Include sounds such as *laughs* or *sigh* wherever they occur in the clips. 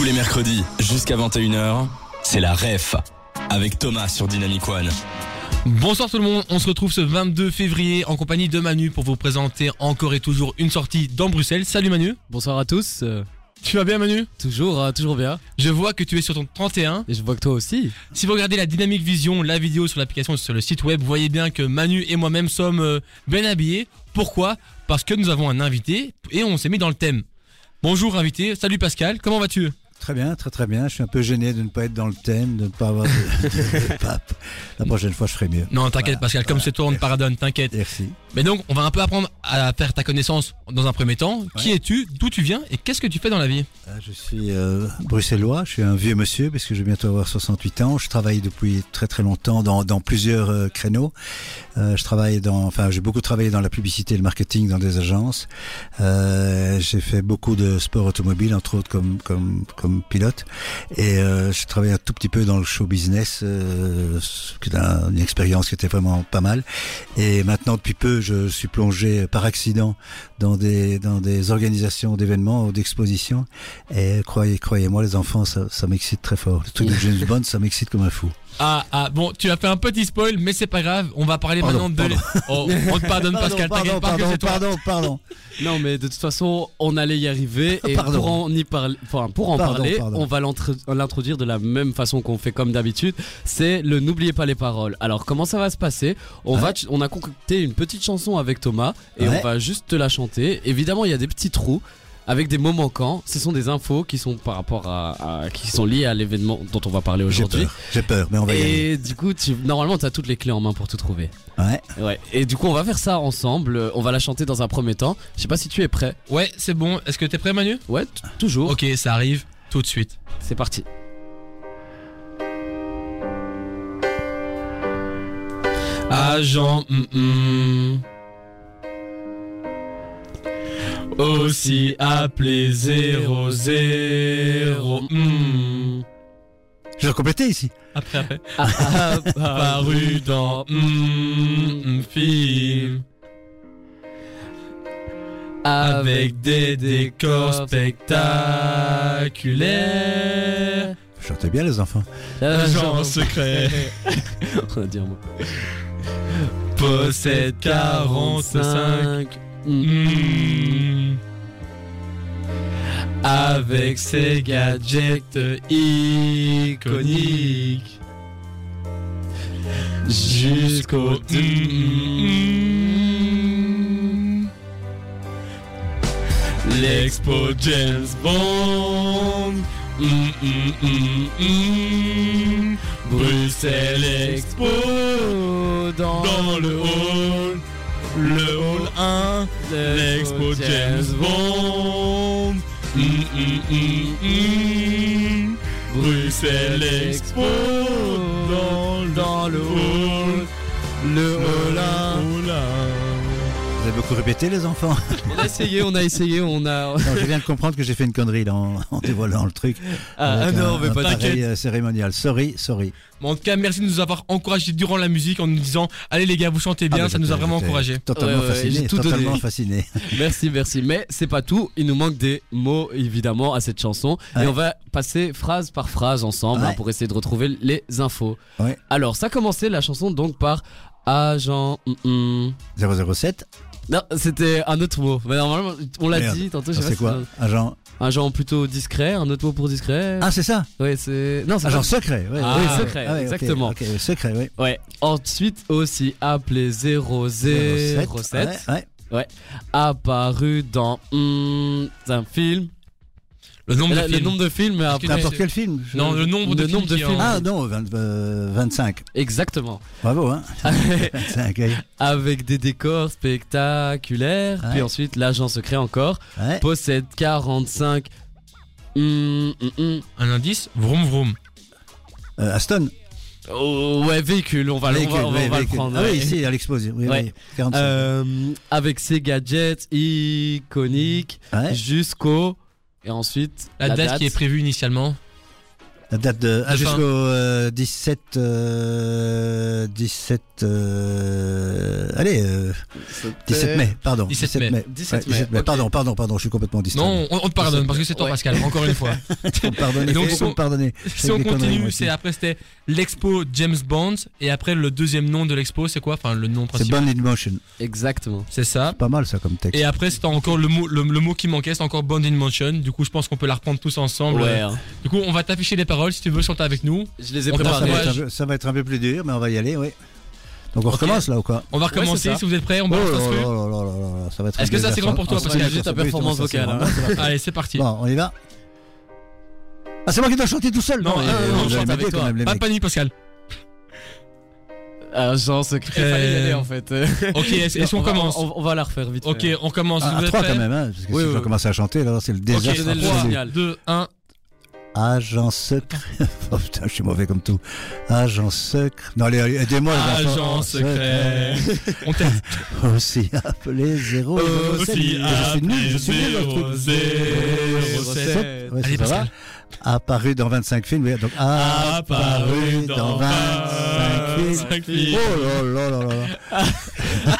Tous les mercredis, jusqu'à 21h, c'est la REF avec Thomas sur Dynamic One. Bonsoir tout le monde, on se retrouve ce 22 février en compagnie de Manu pour vous présenter encore et toujours une sortie dans Bruxelles. Salut Manu. Bonsoir à tous. euh, Tu vas bien Manu? toujours, euh, toujours bien. Je vois que tu es sur ton 31. Et je vois que toi aussi. Si vous regardez la Dynamic Vision, la vidéo sur l'application sur le site web, vous voyez bien que Manu et moi-même sommes euh, bien habillés. Pourquoi? Parce que nous avons un invité et on s'est mis dans le thème. Bonjour invité, salut Pascal, comment vas-tu? Très bien, très très bien. Je suis un peu gêné de ne pas être dans le thème, de ne pas avoir de, de- de pape. La prochaine fois, je ferai mieux. Non, t'inquiète Pascal, comme c'est toi on te pardonne, t'inquiète. Merci. Mais donc, on va un peu apprendre à faire ta connaissance dans un premier temps. Qui es-tu D'où tu viens Et qu'est-ce que tu fais dans la vie? Euh, Je suis euh, bruxellois, je suis un vieux monsieur parce que je vais bientôt avoir 68 ans. Je travaille depuis très très longtemps dans, dans plusieurs euh, créneaux. Euh, je travaille dans, enfin, j'ai beaucoup travaillé dans la publicité et le marketing dans des agences. J'ai fait beaucoup de sport automobile, entre autres comme comme comme pilote. Et euh, j'ai travaillé un tout petit peu dans le show business, euh, une expérience qui était vraiment pas mal. Et maintenant, depuis peu, je suis plongé par accident dans des dans des organisations d'événements ou d'expositions. Et croyez croyez-moi, les enfants, ça, ça m'excite très fort. Le truc de James Bond, ça m'excite comme un fou. Ah, ah, bon, tu as fait un petit spoil, mais c'est pas grave. On va parler Pardon, maintenant de. Oh, on te pardonne, Pascal. pardon, T'inquiète pas pardon, c'est toi. pardon, pardon. Non, mais de toute façon, on allait y arriver. Et Pardon. pour en, y parler, enfin, pour en Pardon, parler, pardon. on va l'introduire de la même façon qu'on fait comme d'habitude. C'est le N'oubliez pas les paroles. Alors, comment ça va se passer? On, Ouais. va, on a concocté une petite chanson avec Thomas. Et Ouais. on va juste te la chanter. Évidemment, il y a des petits trous. Avec des mots manquants, ce sont des infos qui sont par rapport à, à- qui sont liées à l'événement dont on va parler J'ai aujourd'hui. peur, j'ai peur, mais on va y aller. Et du coup, tu, normalement, tu as toutes les clés en main pour tout trouver. Ouais. Ouais. Et du coup, on va faire ça ensemble. On va la chanter dans un premier temps. Je sais pas si tu es prêt. Ouais, c'est bon. Est-ce que t'es prêt, Manu? Ouais, toujours. Ok, ça arrive tout de suite. C'est parti. Agent, hum, hum. Aussi appelé 00. hum. Je vais compléter ici. Après, après. *laughs* Ah, ah, ah, Paru dans hum, film. Avec des décors spectaculaires. Vous chantez bien, les enfants. Agent secret. *laughs* On va dire moi. Possède 45. Hmm. Avec ses gadgets iconiques jusqu'au Hmm. L'expo James Bond hmm. Bruxelles Expo dans, dans le hall le hall 1 L'expo James Bond. Hum, hum, hum. Bruxelles Expo. Dans, dans le hall. Le hall 1 Vous avez beaucoup répété, les enfants. On a essayé, on a essayé, on a. Non, je viens de comprendre que j'ai fait une connerie là, en, en dévoilant le truc. Ah, Avec non, un- mais pas t'inquiète. euh, cérémonial. Sorry, sorry. En tout cas merci de nous avoir encouragés durant la musique en nous disant Allez les gars vous chantez bien Ah, ça nous a vraiment encouragés Totalement Ouais, fasciné. tout totalement donné. fasciné. *laughs* Merci, merci. Mais c'est pas tout. Il nous manque des mots, évidemment, à cette chanson. Ouais. Et on va passer phrase par phrase ensemble Ouais. hein, pour essayer de retrouver les infos. Alors, ça commençait la chanson donc par agent. hum, hum. 007. Non, c'était un autre mot. Mais normalement, on l'a dit tantôt. C'est quoi si Agent. un agent plutôt discret, un autre mot pour discret. Ah, c'est ça ouais, c'est. Non, c'est Agent pas- secret. ouais. Ah, oui, ouais. secret, Ah, ouais, exactement. Ok, secret, oui. Ouais. Ensuite aussi appelé 007. Ouais, ouais. Apparu dans hum, un film. Le nombre de le films nombre de films, après. N'importe quel film. je- Non le nombre de Le films, nombre de qui films. en- Ah non, 20, euh, 25. Exactement. Bravo, hein *laughs* 25, oui. Avec des décors spectaculaires. Ouais. Puis ensuite, l'agent secret encore Ouais. possède 45. hum, hum, hum. Un indice Vroom vroom Euh, Aston. Oh, ouais, véhicule, on va, le- on va, Véhicule, on va- oui, on va le prendre. Ah oui, ici, à l'exposition. Oui, Ouais. oui. 45. Euh, avec ses gadgets iconiques Ouais. jusqu'au. Et ensuite, La, date, qui est prévue initialement La date de ah, De jusqu'au euh, 17 euh, 17 euh, allez euh, 17 mai pardon 17 mai. 17 Ouais, mai, ok. pardon pardon pardon je suis complètement distrait Non, on, on te pardonne parce que c'est toi, Ouais. Pascal. Encore une fois. *laughs* Et *laughs* donc, on- pardonner si on continue, c'est après c'était l'expo James Bond et après le deuxième nom de l'expo, c'est quoi? Enfin, le nom c'est principal. Bond in Motion Exactement. C'est ça. pas mal ça comme texte Et après, c'était encore le mot, le, le mot qui manquait, c'est encore Bond in Motion. Du coup, je pense qu'on peut la reprendre tous ensemble. Ouais. hein. Du coup, on va t'afficher les paroles si tu veux chanter avec nous. Je les ai On ça, t'a- va préparés. être un peu, ça va être un peu plus dur mais on va y aller oui donc on Ok. recommence là ou quoi On va Ouais, recommencer ça. si vous êtes prêts. On oh balance là là là, ça va être Est-ce que ça, c'est grand pour toi, Ah, Pascal ça, Juste ça, ta performance vocale, va. Allez, c'est parti. bon on y va ah c'est moi qui dois chanter tout seul Non, Ah, euh, vous on allez chante avec quand toi. même, les Pas de panique, Pascal. Agent secret. Euh, Fallait y aller en fait. Ok, est-ce qu'on va- commence on, on va la refaire vite. Ok, on commence. Ah, à êtes trois prêts quand même, hein, parce que Oui, si je oui, dois oui. commencer à chanter, là, c'est le Ok, désastre. absolu. signal. 2, 1. Agent secret. *laughs* oh putain, je suis mauvais comme tout. Agent secret. Non, allez, aidez-moi. Agent secret. On t'aide. *laughs* Aussi appelé 0. Aussi Je suis nul, je suis nul dans le truc. 07. Ouais, Allez, ça va. Apparu dans 25 films. oui, Donc, apparu dans 25 films. films. Oh là là là là.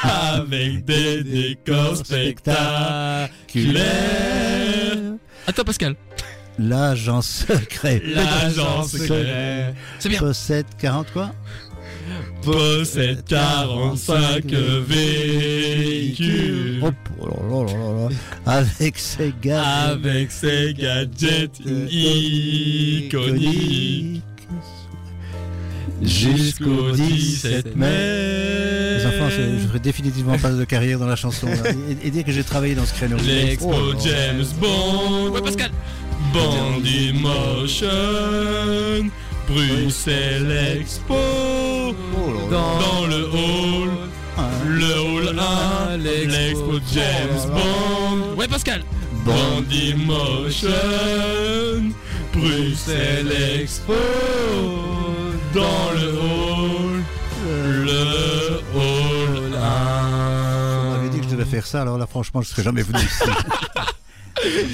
*laughs* Avec des décors spectaculaires. Toi, Pascal. L'agent secret. L'agent secret. C'est bien. Possède 40 quoi? Possède 45 véhicules. Oh là là là là là. Avec ses gars. Avec ses gadgets iconiques. Jusqu'au 17 mai. Les enfants, je, ferai définitivement pas de carrière dans la chanson. là. Et, et dire que j'ai travaillé dans ce créneau. L'expo Oh. James Bond. Ouais, Pascal. Bond Emotion. Bruxelles Expo. Dans le hall. Le hall 1. L'expo James Bond. Ouais, Pascal. Bond Emotion. Bruxelles Expo. Dans le hall. Le hall 1. On m'avait dit que je devais faire ça, alors là, franchement, je serais jamais venu ici. *laughs*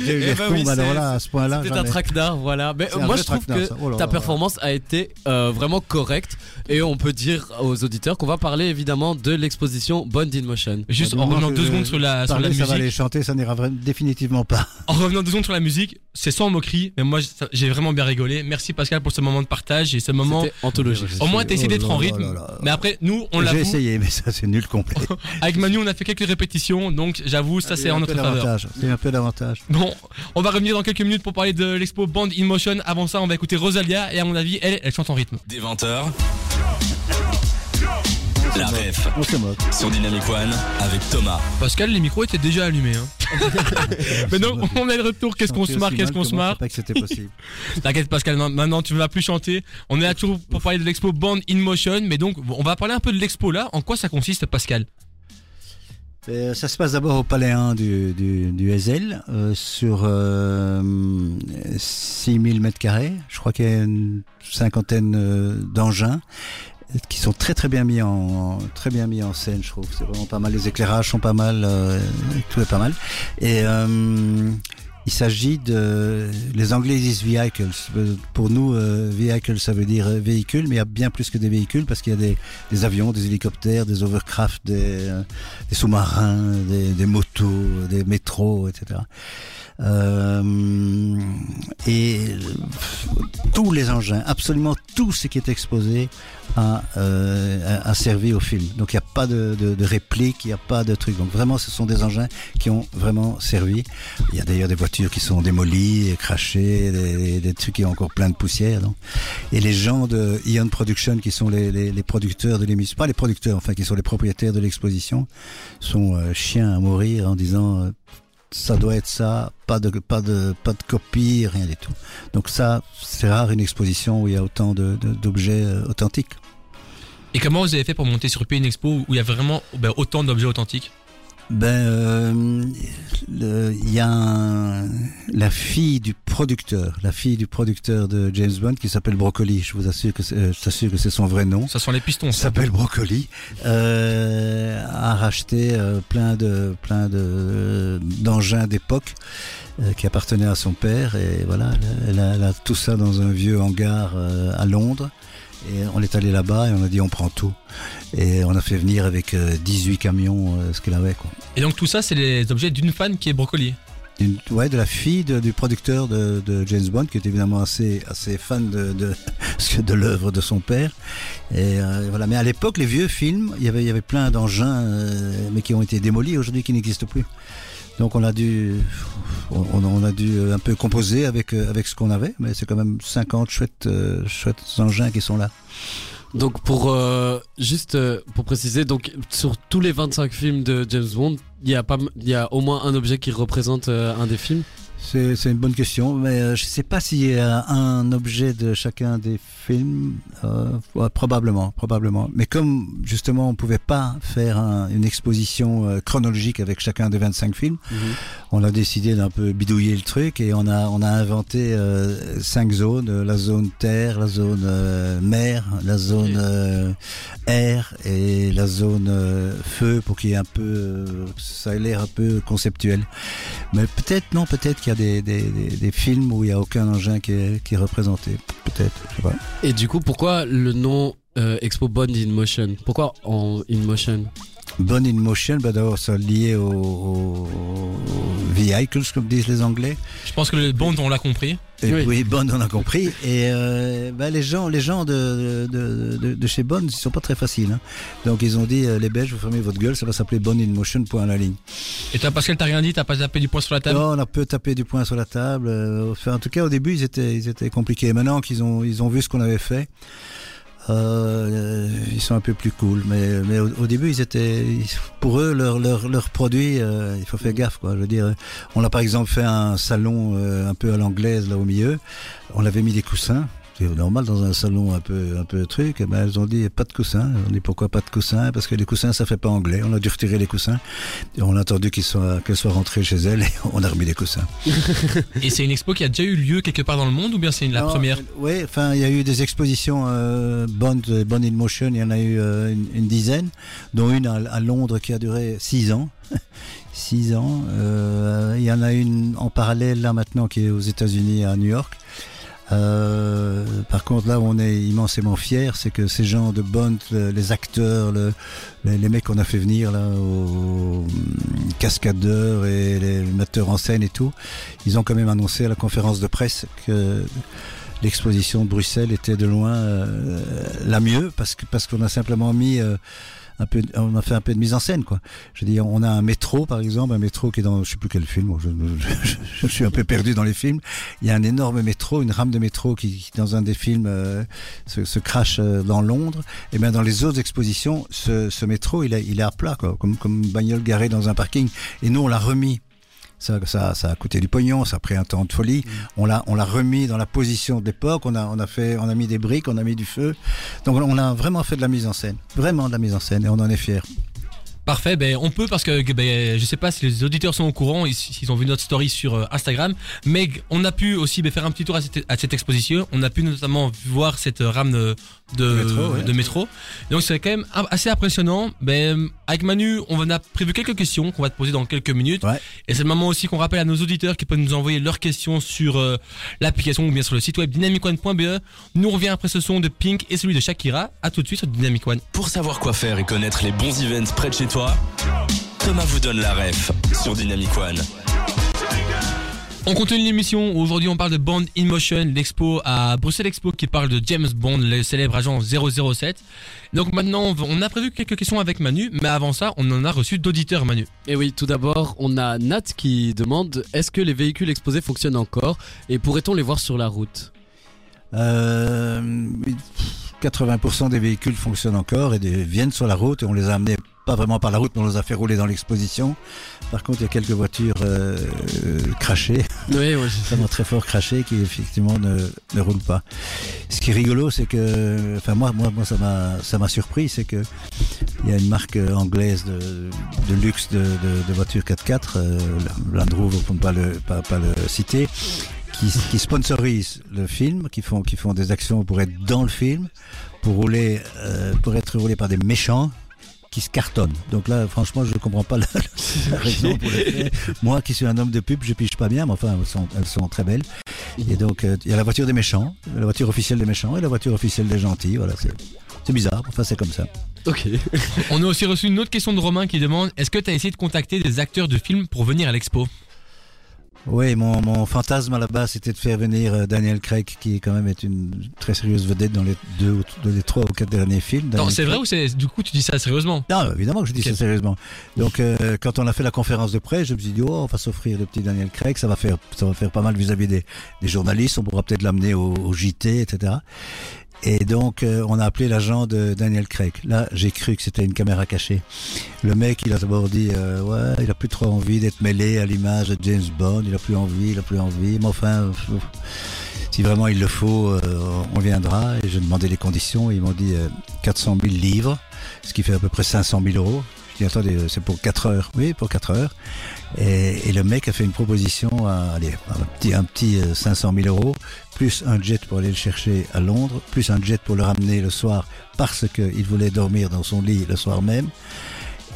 J'ai Eh ben oui, c'est- là, à ce point-là, C'était un jamais. traquenard, voilà. Mais C'est un moi vrai je trouve traquenard, que ça. Oh là ta là. performance a été euh, vraiment correcte et on peut dire aux auditeurs qu'on va parler évidemment de l'exposition Bond in Motion. Juste Du en moment revenant deux secondes sur la, sur la Parler, ça va aller musique. chanter, ça n'ira vra- définitivement pas. *laughs* En revenant deux secondes sur la musique, c'est sans moquerie, mais moi ça- j'ai vraiment bien rigolé. Merci Pascal pour ce moment de partage et ce moment. C'était anthologique. Au moins t'as essayé Oh d'être là en là rythme. là là. Mais après, nous, on J'ai l'avoue. essayé, mais ça, c'est nul complet. *laughs* Avec Manu, on a fait quelques répétitions, donc j'avoue, ça c'est en notre faveur. C'est un peu Bon, on va revenir dans quelques minutes pour parler de l'expo Band in Motion. Avant ça, on va écouter Rosalia et à mon avis, elle, elle chante en rythme. Des 20h. La ref On se moque. sur Dynamic One avec Thomas. Pascal, les micros étaient déjà allumés. Hein. *laughs* *laughs* Mais donc, on est de retour. Qu'est-ce qu'on se marre Qu'est-ce qu'on se marre pas que c'était possible. *laughs* T'inquiète Pascal, non, maintenant tu ne vas plus chanter. On est là toujours pour parler de l'expo Band in Motion, mais donc on va parler un peu de l'expo là. En quoi ça consiste Pascal? Euh, ça se passe d'abord au Palais 1 du, du, du Ezel, euh, sur euh, 6000 mètres carrés. Je crois qu'il y a une cinquantaine euh, d'engins euh, qui sont très très bien mis en très bien mis en scène je trouve. C'est vraiment pas mal. Les éclairages sont pas mal tout est pas mal. Et il s'agit de les anglais disent vehicles. Pour nous euh, vehicle ça veut dire euh, véhicule mais il y a bien plus que des véhicules parce qu'il y a des, avions des hélicoptères des overcraft des, euh, des sous-marins des, motos des métros etc euh, et tous les engins, absolument tout ce qui est exposé a, euh, servi au film. Donc il n'y a pas de, de, réplique, il n'y a pas de truc. Donc vraiment, ce sont des engins qui ont vraiment servi. Il y a d'ailleurs des voitures qui sont démolies, et crachées, des, trucs qui ont encore plein de poussière. Et les gens de Ion Production, qui sont les producteurs de l'émission, pas les producteurs, enfin qui sont les propriétaires de l'exposition, sont euh, chiens à mourir en disant euh, ça doit être ça, pas de pas copie, rien du tout. Donc ça, c'est rare une exposition où il y a autant d'objets euh, authentiques. Et comment vous avez fait pour monter sur pied une expo où il y a vraiment ben, autant d'objets authentiques? Ben, euh, il y a un- la fille du producteur, la fille du producteur de James Bond qui s'appelle Broccoli. Je vous assure que c'est, euh, que c'est son vrai nom. Ça sent les pistons. ça. s'appelle Broccoli, euh, a racheté euh, plein de plein de d'engins d'époque euh, qui appartenaient à son père et voilà, elle a, elle a tout ça dans un vieux hangar euh, à Londres et on est allé là-bas et on a dit on prend tout et on a fait venir avec euh, 18 camions euh, ce qu'elle avait quoi. Et donc tout ça, c'est les objets d'une fan qui est Brocoli. D'une- ouais, de la fille de- du producteur de, de James Bond, qui est évidemment assez, assez fan de, de, *laughs* de l'œuvre de son père. Et euh, voilà. Mais à l'époque, les vieux films, il y avait, il y avait plein d'engins, euh, mais qui ont été démolis aujourd'hui, qui n'existent plus. Donc on a dû, on, a dû un peu composer avec, euh, avec ce qu'on avait, mais c'est quand même 50 chouettes, euh, chouettes engins qui sont là. Donc pour euh, juste euh, pour préciser, donc sur tous les 25 films de James Bond, il y a pas, il y a au moins un objet qui représente euh, un des films. C'est une bonne question, mais euh, je ne sais pas s'il y a un objet de chacun des films. Euh, probablement, probablement. Mais comme justement on pouvait pas faire un- une exposition euh, chronologique avec chacun des 25 films, on a décidé d'un peu bidouiller le truc et on a on a inventé euh, cinq zones la zone terre, la zone euh, mer, la zone air et la zone feu pour qu'il y ait un peu ça ait l'air un peu conceptuel. Mais peut-être non, peut-être qu'il y a des, des, des, films où il y a aucun engin qui est, qui est représenté. Peut-être. Et du coup, pourquoi le nom euh, Expo Bond in Motion? Pourquoi en in motion? Bond in motion, bah d'abord ça lié aux, aux, aux vehicles comme disent les Anglais. Je pense que le Bond, on l'a compris. Et Oui. oui. Bond, on a compris. Et euh, bah, les gens, les gens de, de, de, de chez Bond, ils sont pas très faciles. Hein. Donc ils ont dit, euh, les Belges, vous fermez votre gueule, ça va s'appeler Bond in motion. Point à la ligne. Et toi, Pascal, t'as rien dit, t'as pas tapé du poing sur la table? Non, on a peu tapé du poing sur la table. euh, enfin, en tout cas, au début, ils étaient, ils étaient compliqués. Maintenant qu'ils ont, ils ont vu ce qu'on avait fait, euh, ils sont un peu plus cool. Mais, mais au, début, ils étaient, pour eux, leur, leur, leur produit, euh, il faut faire gaffe, quoi. Je veux dire, on a par exemple fait un salon euh, un peu à l'anglaise là au milieu. On avait mis des coussins. C'est normal dans un salon un peu un peu truc. Ben, elles ont dit pas de coussins. On dit pourquoi pas de coussins? Parce que les coussins ça fait pas anglais. On a dû retirer les coussins. Et on a attendu qu'ils soient qu'elles soient rentrées chez elles et *laughs* on a remis les coussins. *laughs* Et c'est une expo qui a déjà eu lieu quelque part dans le monde ou bien c'est la Non, première? Oui, enfin, il y a eu des expositions euh, Bond, Bond in Motion, il y en a eu euh, une, une dizaine, dont une à, à Londres qui a duré six ans. *laughs* six ans. Euh, il y en a une en parallèle là maintenant qui est aux États-Unis à New York. Euh, par contre, là on est immensément fiers, c'est que ces gens de Bond, le- les acteurs, le- les, mecs qu'on a fait venir là, aux, aux cascadeurs et les metteurs en scène et tout, ils ont quand même annoncé à la conférence de presse que l'exposition de Bruxelles était de loin euh, la mieux parce que parce qu'on a simplement mis euh, un peu on a fait un peu de mise en scène quoi. Je veux dire on a un métro par exemple, un métro qui est dans je sais plus quel film, je, *laughs* je- suis un peu perdu dans les films. Il y a un énorme métro, une rame de métro qui, qui, dans un des films euh, se, se crache euh, dans Londres. Et bien dans les autres expositions, ce, ce métro il est il est à plat quoi, comme comme une bagnole garée dans un parking. Et nous on l'a remis. Ça, ça, ça a coûté du pognon, ça a pris un temps de folie. On l'a, on l'a remis dans la position de l'époque. On a, on a fait, on a mis des briques, on a mis du feu. Donc on a vraiment fait de la mise en scène, vraiment de la mise en scène, et on en est fiers. Parfait, ben on peut parce que ben, je sais pas si les auditeurs sont au courant, ils, ils ont vu notre story sur euh, Instagram, mais on a pu aussi ben, faire un petit tour à cette, à cette exposition. On a pu notamment voir cette euh, rame de, de, métro, ouais. de métro. Donc c'est quand même assez impressionnant. Ben, avec Manu, on a prévu quelques questions qu'on va te poser dans quelques minutes. Ouais. Et c'est le moment aussi qu'on rappelle à nos auditeurs qui peuvent nous envoyer leurs questions sur euh, l'application ou bien sur le site web dynamicone.be. Nous on revient après ce son de Pink et celui de Shakira. À tout de suite sur Dynamic One. Pour savoir quoi faire et connaître les bons events près de chez toi, Thomas vous donne la ref sur Dynamic One. On continue l'émission. Aujourd'hui, on parle de Bond in Motion, l'expo à Bruxelles Expo qui parle de James Bond, le célèbre agent 007. Donc maintenant, on a prévu quelques questions avec Manu, mais avant ça, on en a reçu d'auditeurs, Manu. Et oui, tout d'abord, on a Nat qui demande est-ce que les véhicules exposés fonctionnent encore et pourrait-on les voir sur la route? Euh, 80% des véhicules fonctionnent encore et des- viennent sur la route et on les a amenés pas vraiment par la route, mais on les a fait rouler dans l'exposition. Par contre, il y a quelques voitures euh, euh, crachées, Oui, *laughs* sais. vraiment très fort crachées, qui effectivement ne, ne roulent pas. Ce qui est rigolo, c'est que, enfin moi, moi, moi, ça m'a, ça m'a surpris, c'est que il y a une marque anglaise de, de luxe de, de, de voitures 4x4, euh, Land Rover pour ne pas le, pas, pas le citer, qui, qui sponsorise le film, qui font, qui font des actions pour être dans le film, pour rouler, euh, pour être roulé par des méchants qui se cartonnent. Donc là, franchement, je ne comprends pas *laughs* la, la *laughs* raison pour le faire. Moi, qui suis un homme de pub, je pige pas bien, mais enfin, elles sont, elles sont très belles. Et donc, euh, il y a la voiture des méchants, la voiture officielle des méchants et la voiture officielle des gentils. Voilà, c'est, c'est bizarre. Enfin, c'est comme ça. Ok. *laughs* On a aussi reçu une autre question de Romain qui demande Est-ce que tu as essayé de contacter des acteurs de films pour venir à l'expo? Oui, mon, mon fantasme à la base, c'était de faire venir euh, Daniel Craig, qui quand même est une très sérieuse vedette dans les deux, ou dans les trois ou quatre derniers films. Non, Daniel c'est vrai ou c'est du coup tu dis ça sérieusement? Non, évidemment que je dis ça sérieusement. Donc, euh, quand on a fait la conférence de presse, je me suis dit, oh, on va s'offrir le petit Daniel Craig, ça va faire, ça va faire pas mal vis-à-vis des, des journalistes, on pourra peut-être l'amener au, au JT, etc. Et donc, euh, on a appelé l'agent de Daniel Craig. Là, j'ai cru que c'était une caméra cachée. Le mec, il a d'abord dit, euh, ouais, il a plus trop envie d'être mêlé à l'image de James Bond, il a plus envie, il a plus envie. Mais enfin, si vraiment il le faut, euh, on viendra. Et j'ai demandé les conditions. Ils m'ont dit euh, 400 000 livres, ce qui fait à peu près 500 000 euros. Je dis, attendez, c'est pour 4 heures. Oui, pour 4 heures. Et, et le mec a fait une proposition à, allez, un petit, un petit euh, 500 000 euros, plus un jet pour aller le chercher à Londres, plus un jet pour le ramener le soir parce qu'il voulait dormir dans son lit le soir même.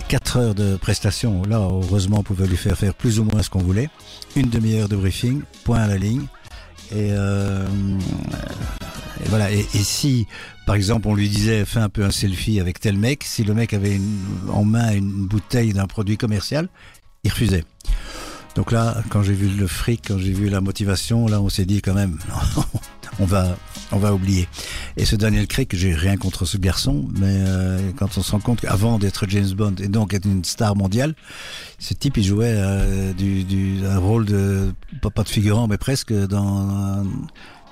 4 heures de prestation, là, heureusement, on pouvait lui faire faire plus ou moins ce qu'on voulait. Une demi-heure de briefing, point à la ligne. Et, euh, voilà. Et, et si, par exemple, on lui disait, fais un peu un selfie avec tel mec, si le mec avait une- en main une bouteille d'un produit commercial, il refusait. Donc là, quand j'ai vu le fric, quand j'ai vu la motivation, là, on s'est dit quand même, *laughs* on va, on va oublier. Et ce Daniel Craig, j'ai rien contre ce garçon, mais euh, quand on se rend compte qu'avant d'être James Bond et donc être une star mondiale, ce type, il jouait euh, du, du, un rôle de, pas, de figurant, mais presque dans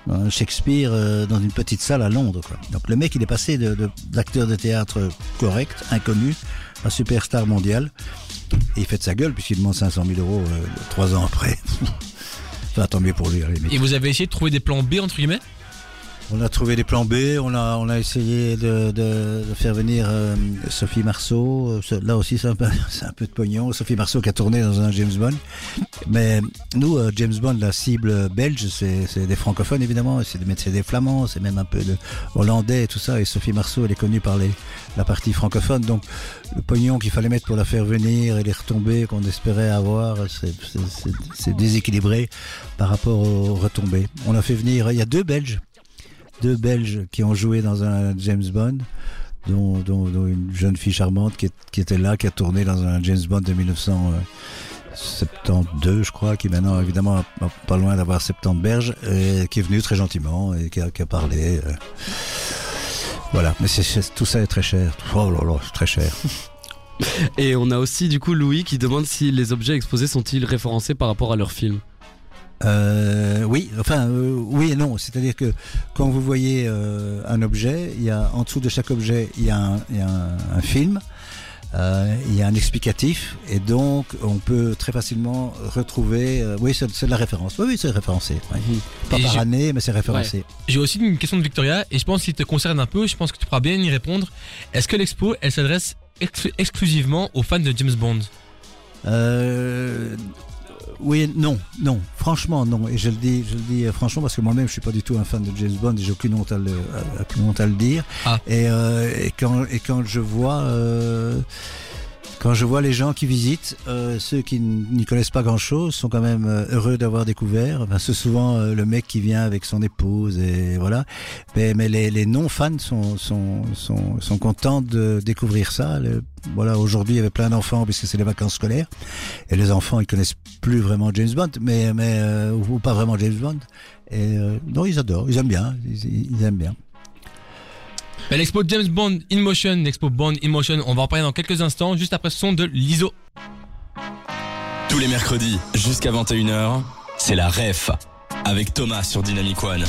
dans Shakespeare, euh, dans une petite salle à Londres. Quoi. Donc le mec, il est passé de- de- d'acteur de, théâtre correct, inconnu, à superstar mondial. Et il fait de sa gueule puisqu'il demande 500 000 euros euh, trois ans après. *laughs* enfin, tant mieux pour lui. Et vous avez essayé de trouver des plans B entre guillemets? On a trouvé des plans B, on a, on a essayé de, de, faire venir euh, Sophie Marceau. Euh, Là aussi, c'est un, peu, *laughs* un peu de pognon. Sophie Marceau qui a tourné dans un James Bond. Mais nous, euh, James Bond, la cible belge, c'est des francophones évidemment, c'est des, des flamands, c'est même un peu de hollandais et tout ça. Et Sophie Marceau, elle est connue par les, la partie francophone. Donc, le pognon qu'il fallait mettre pour la faire venir et les retombées qu'on espérait avoir, c'est déséquilibré par rapport aux retombées. On a fait venir, il y a deux Belges deux Belges qui ont joué dans un James Bond, dont, une jeune fille charmante qui, était là, qui a tourné dans un James Bond de 1972, je crois, qui maintenant évidemment pas loin d'avoir 70 berges, et qui est venu très gentiment et qui a, parlé. euh. Voilà, mais c'est- tout ça est très cher. Oh là là, c'est très cher. *laughs* Et on a aussi du coup Louis qui demande si les objets exposés sont-ils référencés par rapport à leur film. Euh, oui, enfin euh, oui et non. C'est-à-dire que quand vous voyez euh, un objet, il y a en dessous de chaque objet, il y a un, il y a un, un film, euh, il y a un explicatif, et donc on peut très facilement retrouver. euh, oui, c'est de la référence. Oui, oui, c'est référencé. oui. Pas Et par année, mais c'est référencé. J'ai aussi une question de Victoria et je pense qu'il te concerne un peu, je pense que tu pourras bien y répondre. Est-ce que l'expo, elle s'adresse ex- exclusivement aux fans de James Bond? Euh, oui, non, non, franchement non. Et je le dis, je le dis euh, franchement parce que moi-même je suis pas du tout un fan de James Bond et j'ai aucune honte à le, à- aucune honte à le dire. Ah. Et, euh, et quand et quand je vois euh, quand je vois les gens qui visitent, euh, ceux qui n'y connaissent pas grand-chose sont quand même euh, heureux d'avoir découvert. Enfin, c'est souvent euh, le mec qui vient avec son épouse et voilà. Mais, mais les, les non-fans sont, sont, sont, sont contents de découvrir ça. Voilà, aujourd'hui, il y avait plein d'enfants puisque c'est les vacances scolaires. Et les enfants, ils connaissent plus vraiment James Bond, mais, mais euh, ou pas vraiment James Bond. Et euh, non, ils adorent, ils aiment bien, ils aiment bien. Bah, L'expo James Bond in Motion, l'expo Bond in Motion, on va en parler dans quelques instants, juste après ce son de l'ISO. Tous les mercredis jusqu'à 21h, c'est la REF avec Thomas sur Dynamic One.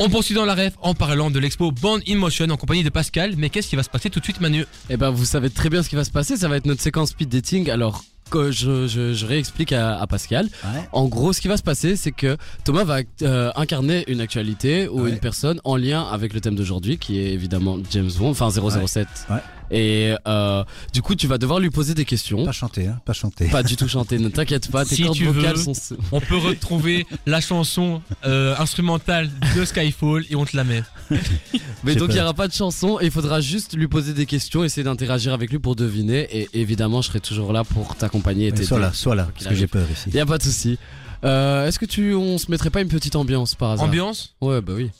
On poursuit dans la ref en parlant de l'expo Band in Motion en compagnie de Pascal. Mais qu'est-ce qui va se passer tout de suite, Manu? Eh ben, vous savez très bien ce qui va se passer. Ça va être notre séquence speed dating. Alors, je, je, je réexplique à, à Pascal. Ouais. En gros, ce qui va se passer, c'est que Thomas va euh, incarner une actualité ou Ouais. une personne en lien avec le thème d'aujourd'hui, qui est évidemment James Bond, enfin 007. Ouais. Et euh, du coup, tu vas devoir lui poser des questions. Pas chanter, hein, pas chanter. Pas du tout chanter, ne t'inquiète pas, tes Si cordes tu vocales veux. sont. On peut retrouver la chanson euh, instrumentale de Skyfall et on te la met. *laughs* Mais donc il n'y aura pas de chanson et il faudra juste lui poser des questions, essayer d'interagir avec lui pour deviner. Et évidemment, je serai toujours là pour t'accompagner et t'aider. sois là, sois là, parce que j'ai peur ici. Il y a pas de souci. Euh, Est-ce que tu, on se mettrait pas une petite ambiance par hasard? Ambiance? Ouais, bah oui.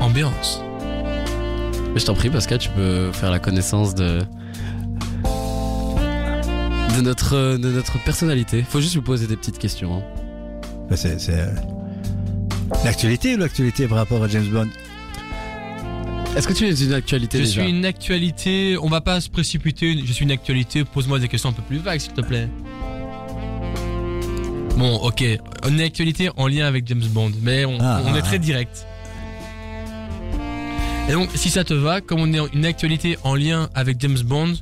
Ambiance? Je t'en prie, Pascal, tu peux faire la connaissance de de notre de notre personnalité. Faut juste lui poser des petites questions. hein. Bah, c'est c'est, euh, l'actualité ou l'actualité par rapport à James Bond? Est-ce que tu es une actualité Je déjà? suis une actualité, on va pas se précipiter, je suis une actualité, pose-moi des questions un peu plus vagues s'il te plaît. Bon, ok, une actualité en lien avec James Bond, mais on, Ah, on ah, est très ah. direct. Et donc, si ça te va, comme on est une actualité en lien avec James Bond,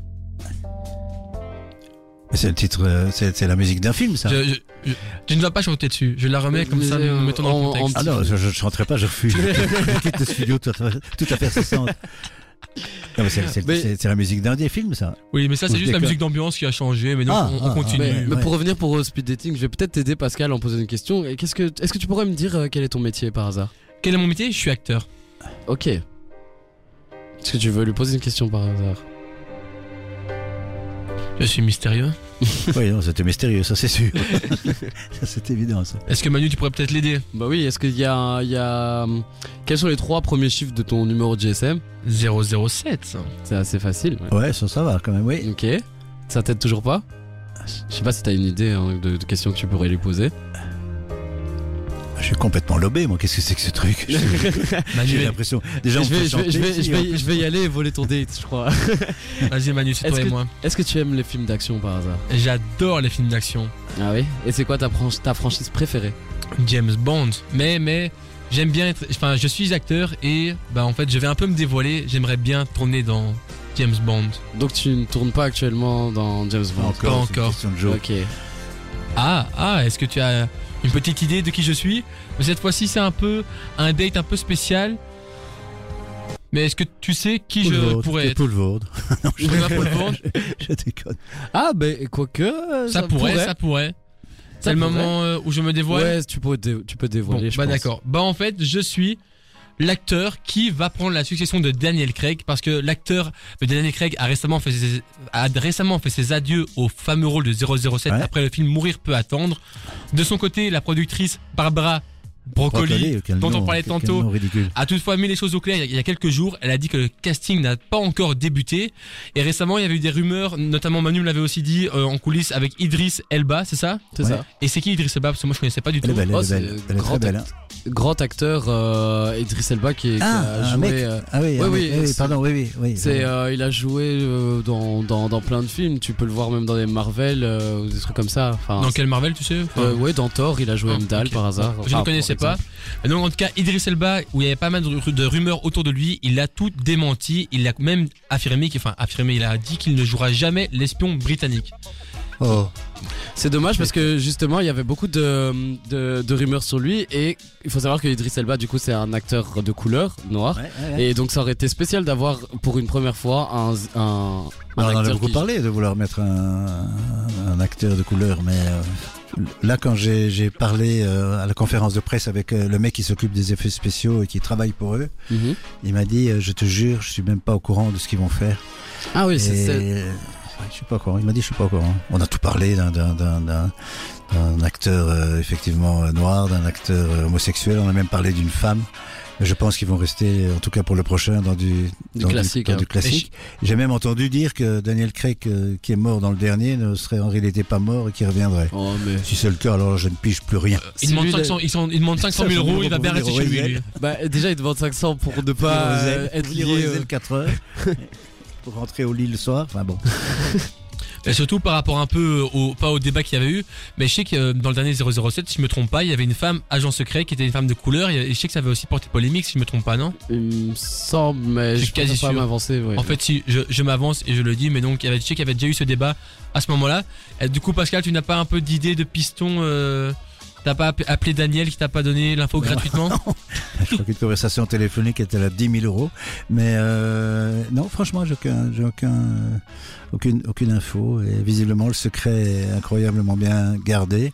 Mais C'est le titre, euh, c'est la musique d'un film, ça. je, je, je- je ne vais pas chanter dessus, je la remets comme ça, euh, nous mettons dans le en- contexte. Ah non, je ne chanterai pas, je refuse. *laughs* je quitte le studio tout à, tout à fait incessante. Non, mais c'est- la musique d'un des films, ça. Oui, mais ça c'est juste la musique d'ambiance qui a changé, mais donc Ah, on, on ah, continue. Mais, pour revenir pour euh, speed dating, je vais peut-être t'aider Pascal en posant une question. Et qu'est-ce que est-ce que tu pourrais me dire euh, quel est ton métier par hasard? Quel est mon métier? Je suis acteur. Ok. Est-ce que tu veux lui poser une question par hasard Je suis mystérieux. *laughs* Oui, non, c'était mystérieux, ça c'est sûr. *laughs* c'est évident, ça. Est-ce que Manu, tu pourrais peut-être l'aider? Bah oui. Est-ce qu'il y a il y a hum, quels sont les trois premiers chiffres de ton numéro de GSM 007. C'est assez facile. ouais. Ouais, ça, ça va quand même, oui. Ok. Ça t'aide toujours pas? Je sais pas si t'as une idée hein, de, de questions que tu pourrais lui poser. Je suis complètement lobé, moi. Qu'est-ce que c'est que ce truc *laughs* J'ai l'impression. Déjà, on je, peut vais, je, vais, chanter je, vais, ici, je, vais, hein. je vais y aller et voler ton date, je crois. *laughs* vas-y Manu, c'est toi et moi. Est-ce que tu aimes les films d'action par hasard? J'adore les films d'action. Ah oui? Et c'est quoi ta, ta franchise préférée? James Bond. Mais, mais, j'aime bien être. Enfin, je suis acteur et, bah, en fait, je vais un peu me dévoiler. J'aimerais bien tourner dans James Bond. Donc tu ne tournes pas actuellement dans James Bond? Encore, Pas encore. de joke. Ok. Ah, ah, est-ce que tu as une petite idée de qui je suis? Mais cette fois-ci, c'est un peu un date un peu spécial. Mais est-ce que tu sais qui je Poulvord, pourrais être? Poulvord. *laughs* non, je, *laughs* Je je déconne. Ah, ben quoique. euh, Ça, pourrait, ça pourrait. C'est le pourrait. moment euh, où je me dévoile? Ouais, tu peux, dé- tu peux Bon, dévoiler, je bah d'accord. Bah en fait, je suis l'acteur qui va prendre la succession de Daniel Craig parce que l'acteur de Daniel Craig a récemment fait ses, a récemment fait ses adieux au fameux rôle de 007 Ouais. après le film Mourir peut attendre. De son côté, la productrice Barbara Broccoli, Brocoli, dont on parlait tantôt, a toutefois mis les choses au clair il y a quelques jours. Elle a dit que le casting n'a pas encore débuté. Et récemment, il y avait eu des rumeurs, notamment Manu me l'avait aussi dit euh, en coulisses avec Idris Elba, c'est ça? C'est Ouais. ça. Et c'est qui Idris Elba? Parce que moi je connaissais pas du Elle est tout. belle, elle Oh, est belle. Elle est grand très belle. hein. Grand acteur euh, Idris Elba qui, qui Ah, a un joué. mec. euh, Ah oui, oui, ah oui, oui, pardon, oui, oui, oui. c'est, euh, il a joué euh, dans, dans, dans plein de films. Tu peux le voir même dans des Marvel euh, ou des trucs comme ça. Enfin, Dans quel Marvel, tu sais Enfin, euh, ouais, dans Thor, il a joué Ah, Mdal par hasard. Je Enfin, ne connaissais pas. Donc en tout cas, Idris Elba, où il y avait pas mal de, ru- de rumeurs autour de lui, il a tout démenti. Il a même affirmé, qu'il- enfin affirmé, il a dit qu'il ne jouera jamais l'espion britannique. Oh, C'est dommage parce que justement il y avait beaucoup de, de, de rumeurs sur lui et il faut savoir que Idris Elba du coup c'est un acteur de couleur noir ouais, ouais, ouais. et donc ça aurait été spécial d'avoir pour une première fois un, un, un on en a beaucoup qui- parlé de vouloir mettre un, un acteur de couleur, mais euh, là, quand j'ai parlé euh, à la conférence de presse avec euh, le mec qui s'occupe des effets spéciaux et qui travaille pour eux, Mhm. il m'a dit euh, Je te jure, je suis même pas au courant de ce qu'ils vont faire. Ah oui c'est je suis pas au courant. Il m'a dit Je suis pas au courant. On a tout parlé d'un- acteur euh, effectivement euh, noir, d'un acteur euh, homosexuel. On a même parlé d'une femme. Mais je pense qu'ils vont rester, en tout cas pour le prochain, dans du, Du dans classique, dans hein. du classique. J'ai même entendu dire que Daniel Craig, euh, qui est mort dans le dernier, ne serait en réalité pas mort et qui reviendrait. Oh mais Si c'est le cas, alors je ne pige plus rien. Il demande, lui, 500, il s'en- il demande 500 000 euros, il va bien rester chez lui. bah, déjà il demande 500 pour ne pas euh, être lié. euh, le 4 heures *laughs* rentrer au lit le soir. Enfin bon. *laughs* Et surtout par rapport un peu au, pas au débat qu'il y avait eu, mais je sais que euh, dans le dernier 007, si je me trompe pas, il y avait une femme agent secret qui était une femme de couleur, et je sais que ça avait aussi porté polémique si je me trompe pas, non? Il me semble, mais Je je quasi pas sûr. m'avancer. ouais. En fait, si je, je m'avance et je le dis, mais donc il y avait, je sais qu'il y avait déjà eu ce débat à ce moment-là. Et du coup, Pascal, tu n'as pas un peu d'idée de piston euh, T'as pas app- appelé Daniel qui t'a pas donné l'info gratuitement *laughs* Je crois qu'une conversation téléphonique était à 10 000 euros. Mais euh, non, franchement, j'ai aucun, j'ai aucun, aucune, aucune info. Et visiblement, le secret est incroyablement bien gardé.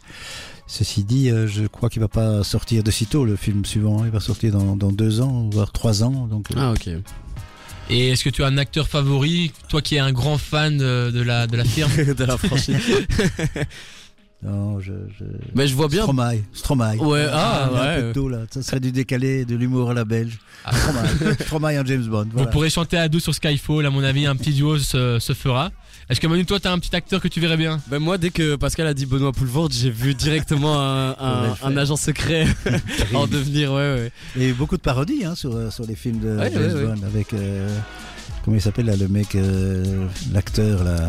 Ceci dit, euh, je crois qu'il va pas sortir de sitôt le film suivant. Il va sortir dans, dans deux ans, voire trois ans. Donc, euh, Ah, ok. Et est-ce que tu as un acteur favori, toi qui es un grand fan de, de la, de la firme? *laughs* De la franchise. *laughs* non, je, je... mais je vois bien. Stromae, Stromae. Ouais, ah, a un ouais. peu de tout, là. Ça serait du décalé, de l'humour à la belge. Ah. Stromae, Stromae en James Bond. Vous pourrez chanter à deux sur Skyfall, à mon avis, un petit duo se, se fera. Est-ce que Manu, toi, t'as un petit acteur que tu verrais bien? Ben moi, dès que Pascal a dit Benoît Poulvord, j'ai vu directement un, *laughs* un, Ouais, agent secret en devenir, ouais, ouais. Il y a eu beaucoup de parodies hein, sur, sur les films de Ouais, James ouais, ouais. Bond avec euh, comment il s'appelle là le mec euh, l'acteur là?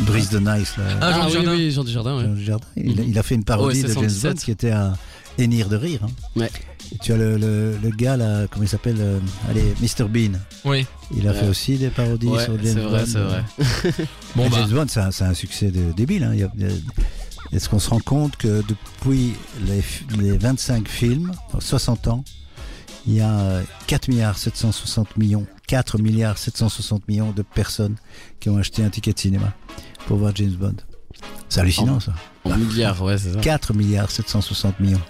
Brice de Nice là Ah, Jean oui, Dujardin. oui, Jean Dujardin, ouais. Jean Dujardin. il, a- il a fait une parodie de James 77. Bond qui était à hennir de rire. hein. Ouais. Et tu as le, le, le gars là comment il s'appelle euh, allez Mr Bean Oui. il a Ouais. fait aussi des parodies Ouais, sur James c'est vrai, Bond. c'est vrai. *laughs* Bon, Mais bah, James Bond c'est un, un succès de- débile hein. Il y a- il y a- est-ce qu'on se rend compte que depuis les, les 25 films, 60 ans, il y a euh, 4 milliards 760 millions, 4 milliards 760 millions de personnes qui ont acheté un ticket de cinéma pour voir James Bond. C'est hallucinant ça. En milliards, ouais, c'est ça. 4 milliards 760 millions.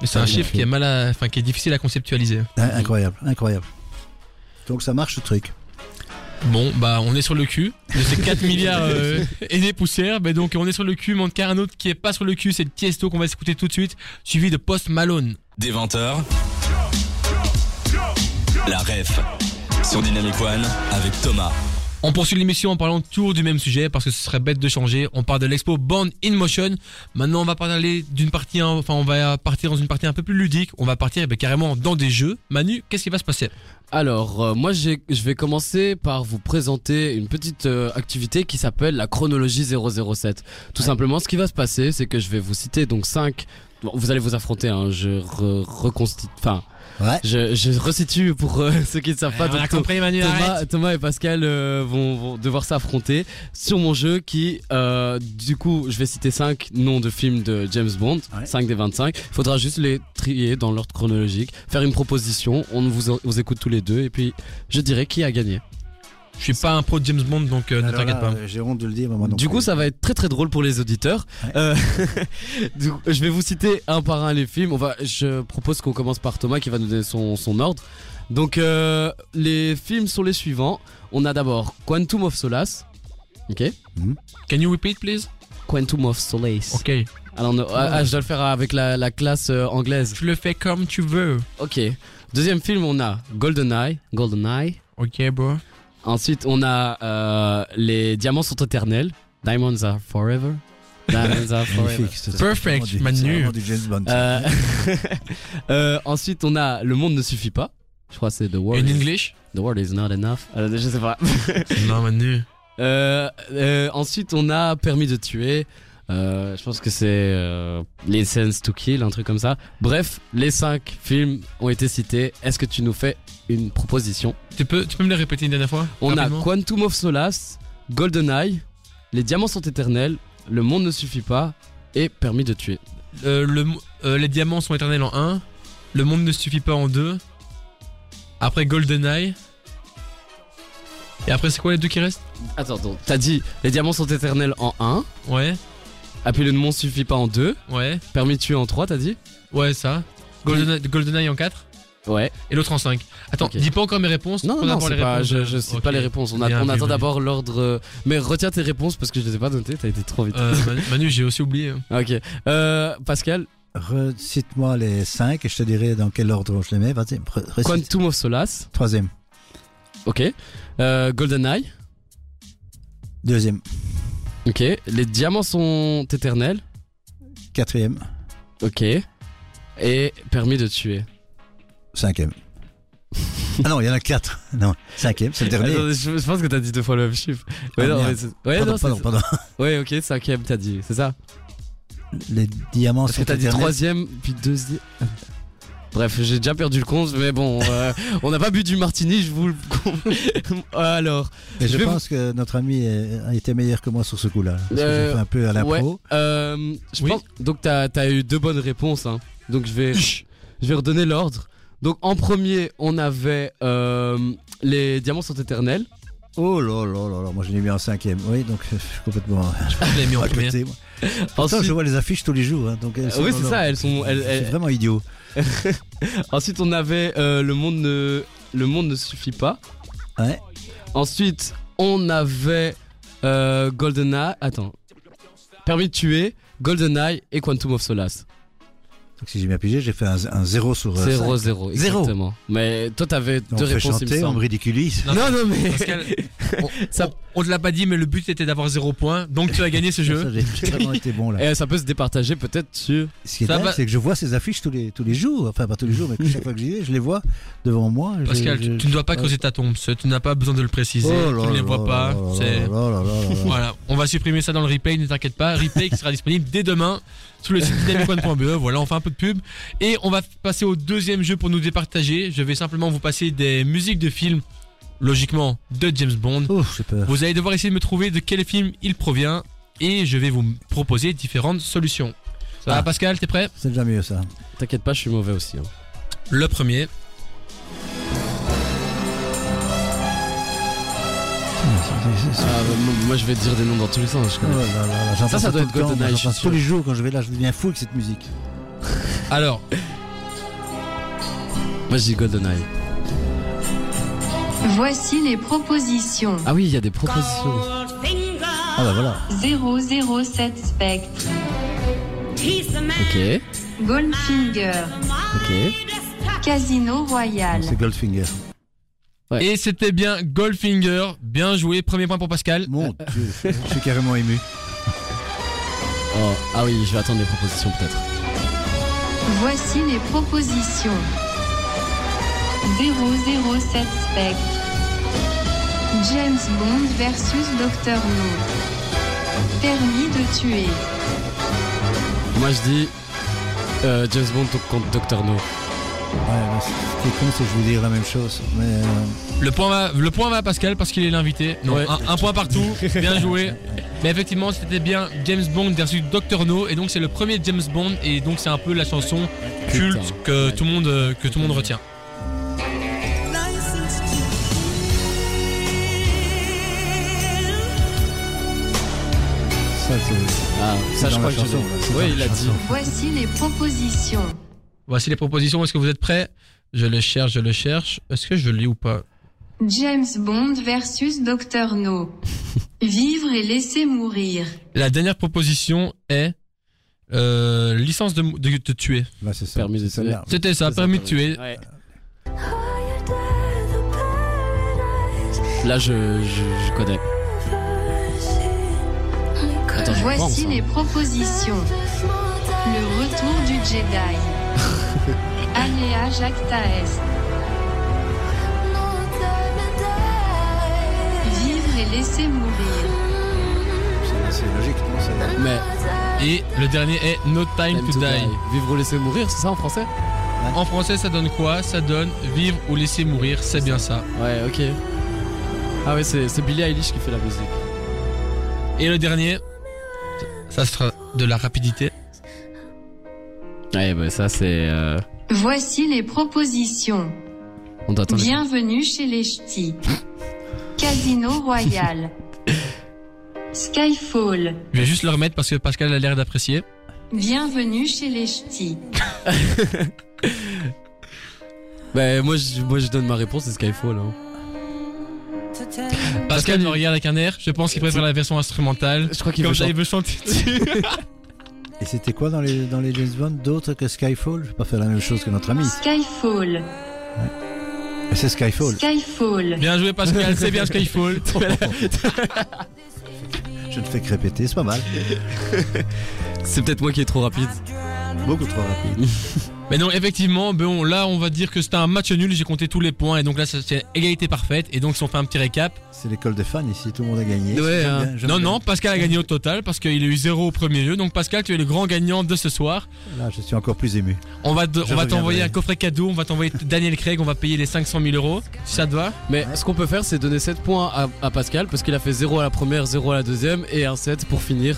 mais c'est un Ah, chiffre fait. qui est mal à, enfin, qui est difficile à conceptualiser. Hein, Incroyable, incroyable. Donc ça marche ce truc. Bon, bah, on est sur le cul de ces 4 *laughs* milliards euh, et des poussières. Mais donc, on est sur le cul, mais en tout cas, un autre qui est pas sur le cul, c'est Tiesto qu'on va s'écouter tout de suite, suivi de Post Malone. Des 20h. La ref sur Dynamic One avec Thomas. On poursuit l'émission en parlant toujours du même sujet parce que ce serait bête de changer. On parle de l'expo Band in Motion. Maintenant, on va parler d'une partie, enfin, on va partir dans une partie un peu plus ludique. On va partir eh ben, carrément dans des jeux. Manu, qu'est-ce qui va se passer? Alors, euh, moi, j'ai- je vais commencer par vous présenter une petite euh, activité qui s'appelle la chronologie 007. Tout simplement, ce qui va se passer, c'est que je vais vous citer donc 5... vous allez vous affronter, hein, je re- reconstitue... Enfin, Ouais. je, je resitue pour euh, ceux qui ne savent pas. On a donc, compris, Manu, Thomas, et Pascal euh, vont, vont devoir s'affronter sur mon jeu qui, euh, du coup, je vais citer 5 noms de films de James Bond, Ouais. 5 des 25. Il faudra juste les trier dans l'ordre chronologique, faire une proposition, on vous, vous écoute tous les deux et puis je dirais qui a gagné. Je suis pas un pro de James Bond, donc euh, ne t'inquiète pas. euh, J'ai honte de le dire, mais moi non du plus. coup, ça va être très très drôle pour les auditeurs. Ouais. Euh, *laughs* du coup, je vais vous citer un par un les films. On va, je propose qu'on commence par Thomas qui va nous donner son, son ordre. Donc, euh, les films sont les suivants. On a d'abord Quantum of Solace. Ok. Can you repeat, please? Quantum of Solace. Ok. Alors, ah, ah, je dois le faire avec la, la classe euh, anglaise. Tu le fais comme tu veux. Ok. Deuxième film, on a GoldenEye. GoldenEye. Ok, bro. Ensuite, on a euh, Les Diamants sont éternels. Diamonds are forever. Diamonds are forever. Perfect, Manu. c'est vraiment du James Bond. Euh, *laughs* euh, ensuite, on a Le monde ne suffit pas. Je crois que c'est The In World. is- English? The World is not enough. Euh, je sais pas. Non, Manu. Euh, euh, ensuite, on a Permis de tuer. Euh, je pense que c'est euh, License to Kill, un truc comme ça. Bref, les cinq films ont été cités. Est-ce que tu nous fais une proposition? Tu peux, tu peux me les répéter une dernière fois? On a Quantum of Solace, GoldenEye, Les Diamants sont éternels, Le monde ne suffit pas et Permis de tuer. Euh, le, euh, les diamants sont éternels en 1. Le monde ne suffit pas en 2. Après GoldenEye. Et après, c'est quoi les deux qui restent? Attends, donc, t'as dit Les Diamants sont éternels en 1, Ouais, puis Le monde ne suffit pas en 2, ouais, Permis de tuer en 3, t'as dit? Ouais, ça. GoldenEye, GoldenEye en 4 Ouais. et l'autre en 5. Attends, Ok. dis pas encore mes réponses. Non, non, non, d'abord c'est les pas, réponses, je, je sais ok. pas les réponses. On, a- Bien on vu, attend Manu. d'abord l'ordre. euh, Mais retiens tes réponses parce que je les ai pas notées, t'as été trop vite. Euh, Manu, *laughs* Manu, j'ai aussi oublié. Ok. Euh, Pascal, Recite-moi les 5 et je te dirai dans quel ordre je les mets. Vas-y, re- recite. Quantum of Solace. Troisième. Ok. Euh, GoldenEye. Deuxième. Ok. Les diamants sont éternels. Quatrième. Ok. Et permis de tuer. Cinquième. Ah non, il y en a quatre. *laughs* Non, cinquième, c'est le dernier. Attends, je, je pense que t'as dit deux fois le même chiffre. Ouais, Ah, non, mais ouais, pardon, non, pardon, pardon. *laughs* ouais, ok, cinquième, t'as dit, c'est ça Les diamants Parce sont que t'as dit troisième, puis deuxième. Bref, j'ai déjà perdu le compte, mais bon, euh, on n'a pas bu du martini, je vous le. *laughs* Alors, Et Je pense que notre ami a été meilleur que moi sur ce coup-là. Parce que Euh, j'ai fait un peu à l'impro. ouais, euh, je Oui. pense. Donc t'as as eu deux bonnes réponses, hein. Donc je vais, je vais redonner l'ordre. Donc en premier, on avait euh, les diamants sont éternels. Oh là là là là, moi je l'ai mis en cinquième. Oui, donc *laughs* je suis complètement *laughs* Je l'ai mis en moi. Pourtant, Ensuite, je vois les affiches tous les jours. hein, donc elles Euh, sont oui, c'est ça, elles sont- elles- C'est elles- vraiment idiot. *laughs* ensuite, on avait euh, le monde ne le monde ne suffit pas. Ouais. Ensuite, on avait euh, GoldenEye. Attends. Permis de tuer, GoldenEye et Quantum of Solace. Donc si j'ai bien pigé, j'ai fait un, un zéro sur euh, 0 cinq. 0 Zéro. exactement. Mais toi t'avais On deux fait réponses il me chanter, on me semble. ridiculise. Non, Non non mais Pascal, *laughs* on, Ça- on- te l'a pas dit, mais le but était d'avoir zéro point. Donc tu as gagné ce *laughs* Ça, jeu. Vraiment *laughs* été bon là. Eh, ça peut se départager peut-être sur Ce qui est Ça dingue, va- c'est que je vois ces affiches tous les, tous les jours. Enfin, pas tous les jours, mais chaque fois que j'y vais, je les vois devant moi. Pascal, je- tu, tu ne dois pas creuser ta tombe. ce- Tu n'as pas besoin de le préciser. Oh tu ne les vois pas. voilà. On va supprimer ça dans le replay. Ne t'inquiète pas. Replay qui sera disponible dès demain sur le site dynamicone.be. Voilà, on fait un peu de pub et on va passer au deuxième jeu pour nous départager. Je vais simplement vous passer des musiques de films, logiquement de James Bond. Ouf, j'ai peur. Vous allez devoir essayer de me trouver de quel film il provient et je vais vous proposer différentes solutions. Ça va Ah. Pascal, t'es prêt? C'est déjà mieux ça. T'inquiète pas, je suis mauvais aussi. hein. Le premier. Ah, bah, moi- je vais te dire des noms dans tous les sens. Je Oh là là Ça, ça doit être GoldenEye. Tous les jours quand je vais là, je deviens fou avec cette musique. Alors, Moi je dis GoldenEye. Voici les propositions. Ah oui, il y a des propositions. Ah bah voilà. 007 Spectre, Ok, Goldfinger, ok. Casino Royale. C'est Goldfinger. Ouais. et c'était bien Goldfinger. Bien joué. Premier point pour Pascal. Mon Dieu, je suis carrément ému. Oh, ah oui, je vais attendre les propositions peut-être. Voici les propositions. 007 Spectre, James Bond versus Dr. No. Permis de tuer. Moi je dis euh, James Bond contre Dr. No. Ouais, mais ce qui est con, c'est que je vais dire la même chose. Mais euh, Le point va, le point va à Pascal parce qu'il est l'invité. Non, Ouais. un, un point partout. *laughs* Bien joué. Mais effectivement, c'était bien James Bond versus Dr. No. Et donc, c'est le premier James Bond. Et donc, c'est un peu la chanson culte que tout le monde, euh, que tout le monde retient. Ah, ça je crois que chanson, Oui, il a dit. Voici les propositions. Voici les propositions. Est-ce que vous êtes prêts? Je le cherche, je le cherche. Est-ce que je l'ai ou pas? James Bond versus Dr. No. *laughs* Vivre et laisser mourir. La dernière proposition est euh, licence de, de te tuer. Là, c'est ça. Permis de. C'était ça, permis de tuer. Ouais. Là je, je, je connais. Attends, je pense, Voici hein. les propositions. Le retour du Jedi. *laughs* Aléa Jacta Est. Vivre et laisser mourir. C'est- logique. non, Mais Et le dernier est No Time, Time to, to Die. die. Vivre ou laisser mourir, c'est ça en français En français, ça donne quoi? Ça donne vivre ou laisser mourir. C'est bien ça. Ouais, ok. Ah ouais, c'est c'est Billie Eilish qui fait la musique. Et le dernier, ça sera de la rapidité. Ouais, bah ça c'est. euh, Voici les propositions. On doit attendre. Bienvenue chez les Ch'tis. *laughs* Casino Royal. Skyfall. Je vais juste le remettre parce que Pascal a l'air d'apprécier. Bienvenue chez les Ch'tis. *laughs* Bah moi je, moi je donne ma réponse, c'est Skyfall. Hein. Pascal me regarde avec un air. Je pense qu'il préfère la version instrumentale. Je crois qu'il Comme veut ça, il chanter. veut chanter dessus. *laughs* Et c'était quoi dans les, dans les James Bond d'autres que Skyfall? Je vais pas faire la même chose que notre ami. Skyfall. C'est Skyfall. Skyfall. bien joué, Pascal. C'est bien Skyfall. *laughs* Je ne fais que répéter, c'est pas mal. C'est peut-être moi qui est trop rapide. Beaucoup trop rapide. *laughs* Mais non, effectivement, bon, là, on va dire que c'était un match nul. J'ai compté tous les points et donc là, c'est égalité parfaite. Et donc, si on fait un petit récap, C'est l'école des fans ici, tout le monde a gagné. Ouais, hein. bien, non, bien. non, Pascal a gagné au total parce qu'il a eu zéro au premier jeu. Donc, Pascal, tu es le grand gagnant de ce soir. Là, je suis encore plus ému. On va, te- on va t'envoyer un coffret cadeau. On va t'envoyer Daniel Craig. On va payer les 500 000 euros. Si ça te va. Mais ce qu'on peut faire, c'est donner 7 points à, à Pascal parce qu'il a fait 0 à la première, 0 à la deuxième et un 7 pour finir.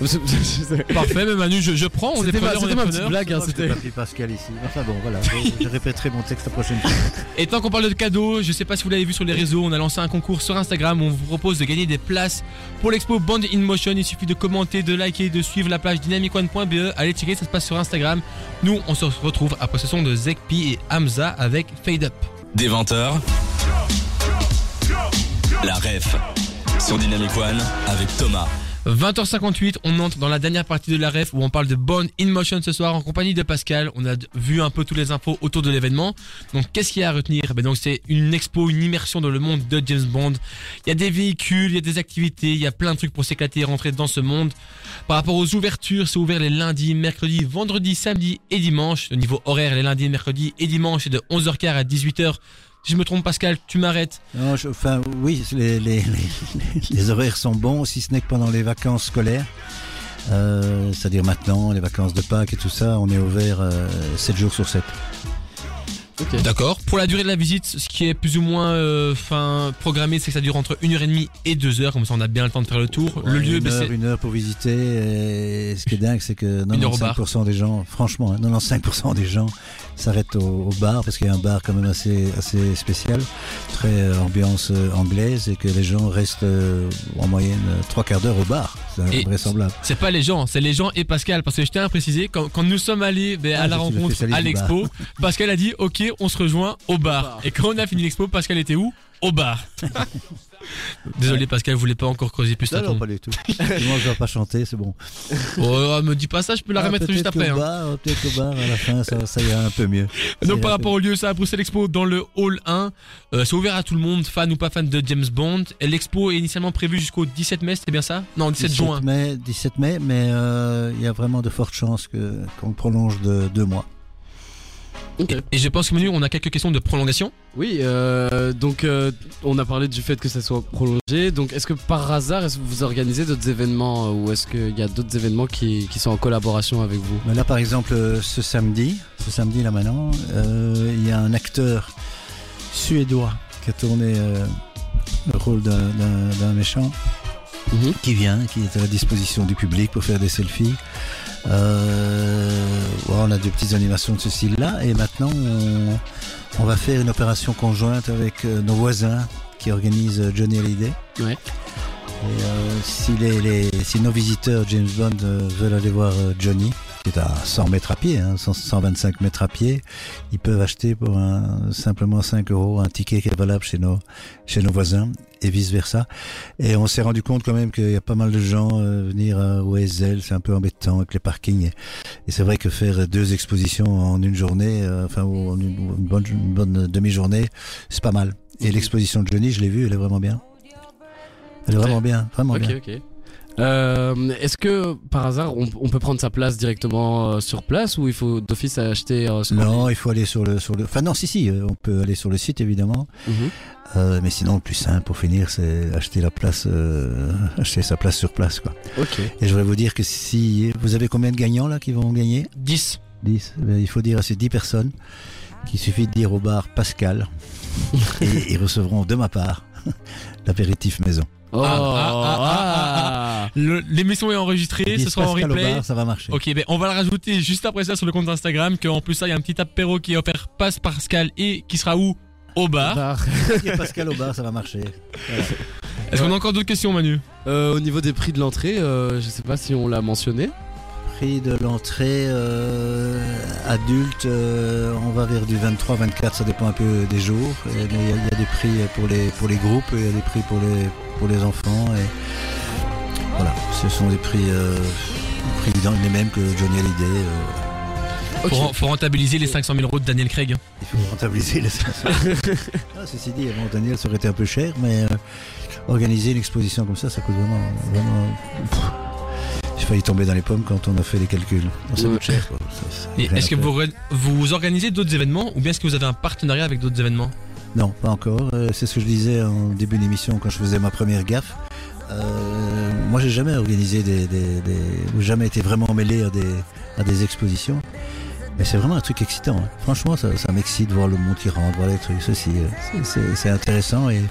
*laughs* Parfait, mais Manu, je, je prends. On est C'était ma, preneur, on est ma petite blague, hein, c'était. Pascal ici. Enfin bon, voilà. Je, je répéterai mon texte la prochaine fois. Et tant qu'on parle de cadeaux, je sais pas si vous l'avez vu sur les réseaux, on a lancé un concours sur Instagram où on vous propose de gagner des places pour l'expo Band in Motion. Il suffit de commenter, de liker, de suivre la page dynamicone.be. Allez checker, ça se passe sur Instagram. Nous, on se retrouve après ce son de Zekpi et Hamza avec Fade Up. Des 20h. La ref sur Dynamic One avec Thomas. 20h58, on entre dans la dernière partie de la ref où on parle de Bond in Motion ce soir en compagnie de Pascal. On a vu un peu toutes les infos autour de l'événement. Donc qu'est-ce qu'il y a à retenir? Ben donc c'est une expo, une immersion dans le monde de James Bond. Il y a des véhicules, il y a des activités, il y a plein de trucs pour s'éclater et rentrer dans ce monde. Par rapport aux ouvertures, c'est ouvert les lundis, mercredis, vendredis, samedis et dimanche. Le niveau horaire, les lundis, mercredis et dimanche, c'est de 11h15 à 18h. Si je me trompe Pascal, tu m'arrêtes. Non, je- enfin, oui, les, les, les, les horaires sont bons, si ce n'est que pendant les vacances scolaires. Euh, C'est-à-dire maintenant, les vacances de Pâques et tout ça, on est ouvert euh, 7 jours sur 7. Ok. D'accord. Pour la durée de la visite, ce qui est plus ou moins euh, fin, programmé, c'est que ça dure entre 1h30 et 2h, comme ça on a bien le temps de faire le tour. le lieu, une, heure, c'est... une heure pour visiter. Et ce qui est dingue, c'est que Une heure au bar. 95% des gens, franchement, hein, 95% des gens s'arrêtent au, au bar parce qu'il y a un bar quand même assez, assez spécial, très euh, ambiance euh, anglaise et que les gens restent euh, en moyenne euh, trois quarts d'heure au bar. C'est invraisemblable. C'est pas les gens, c'est les gens et Pascal. Parce que je tiens à préciser, quand, quand nous sommes allés ben, à Ah, la suis le rencontre à l'expo, Pascal a dit Ok, on se rejoint au bar. bar. Et quand on a fini l'expo, Pascal était où? Au bar. Désolé Pascal, vous voulez pas encore creuser plus Non, non, pas du tout. *laughs* Moi, je dois pas chanter, c'est bon. Oh, me dis pas ça, je peux la Ah, remettre juste après. qu'au hein. bar, euh, Peut-être au bar, à la fin, ça, ça ira un peu mieux. Ça Donc ira par un rapport au lieu, ça à Bruxelles Expo dans le hall 1, euh, c'est ouvert à tout le monde, fan ou pas fan de James Bond. Et L'expo est initialement prévue jusqu'au 17 mai, c'est bien ça? Non, 17 juin. mai, 17 mai, mais euh, il y a vraiment de fortes chances que qu'on prolonge de deux mois. Et je pense que Manu, on a quelques questions de prolongation. Oui, euh, donc euh, on a parlé du fait que ça soit prolongé. Donc est-ce que par hasard, est-ce que vous organisez d'autres événements euh, ou est-ce qu'il y a d'autres événements qui, qui sont en collaboration avec vous? Mais là, par exemple, ce samedi, ce samedi là maintenant, euh, il y a un acteur suédois qui a tourné euh, le rôle d'un- d'un d'un méchant Mhm. qui vient, qui est à la disposition du public pour faire des selfies. Euh, on a des petites animations de ce style-là et maintenant on, on va faire une opération conjointe avec euh, nos voisins qui organisent euh, Johnny Hallyday. Ouais. Et, si, les, les- si nos visiteurs James Bond veulent aller voir Johnny, qui est à 100 mètres à pied, hein, 100 125 mètres à pied, ils peuvent acheter pour un, simplement 5 euros un ticket qui est valable chez nos, chez nos voisins et vice versa. Et on s'est rendu compte quand même qu'il y a pas mal de gens euh, venir à OSL, c'est un peu embêtant avec les parkings. Et, et c'est vrai que faire deux expositions en une journée, euh, enfin ou en une, bonne, une bonne demi-journée, c'est pas mal. Et l'exposition de Johnny, je l'ai vue, elle est vraiment bien. Elle est vraiment bien, vraiment Ok, bien. ok. Euh, est-ce que par hasard on, on peut prendre sa place directement euh, sur place ou il faut d'office acheter euh, ce Non, il faut aller sur le, sur le. Enfin non, si si, euh, on peut aller sur le site évidemment. Mhm. Euh, mais sinon, le plus simple pour finir, c'est acheter la place, euh, acheter sa place sur place, quoi. Ok. Et je voudrais vous dire que si vous avez combien de gagnants là qui vont gagner? 10. 10. Eh bien, il faut dire à ces 10 personnes qu'il suffit de dire au bar Pascal *laughs* et ils recevront de ma part *laughs* l'apéritif maison. Oh, Ah, ah, ah, ah, L'émission est enregistrée, ce sera en replay. bar, ça va marcher. Ok, ben on va le rajouter juste après ça sur le compte Instagram. Qu'en plus, ça, il y a un petit apéro qui est offert passe Pascal et qui sera où? Au bar. *laughs* Pascal au bar, ça va marcher. Voilà. Est-ce qu'on a encore d'autres questions, Manu? Euh, au niveau des prix de l'entrée, euh, je sais pas si on l'a mentionné. Prix de l'entrée euh, adulte, euh, on va vers du 23-24, ça dépend un peu des jours. Il y, a- il y a des prix pour les, pour les groupes et il y a des prix pour les, pour les enfants. Et voilà, ce sont des prix, euh, prix les mêmes que Johnny Hallyday. euh, faut, faut rentabiliser les 500 000 euros de Daniel Craig. il faut rentabiliser les 500. *laughs* Ah, ceci dit, bon, Daniel, ça aurait été un peu cher, mais euh, organiser une exposition comme ça, ça coûte vraiment. vraiment j'ai failli tomber dans les pommes quand on a fait les calculs. Ça Ouais. coûte cher. est-ce que vous organisez d'autres événements ou bien est-ce que vous avez un partenariat avec d'autres événements? Non, pas encore. Euh, c'est ce que je disais en début d'émission quand je faisais ma première gaffe. Euh, moi, j'ai jamais organisé des, des, des ou jamais été vraiment mêlé à des, à des expositions. Mais c'est vraiment un truc excitant. hein. Franchement, ça, ça m'excite de voir le monde qui rentre, voir les trucs. Ceci, euh, c'est- intéressant. Et, et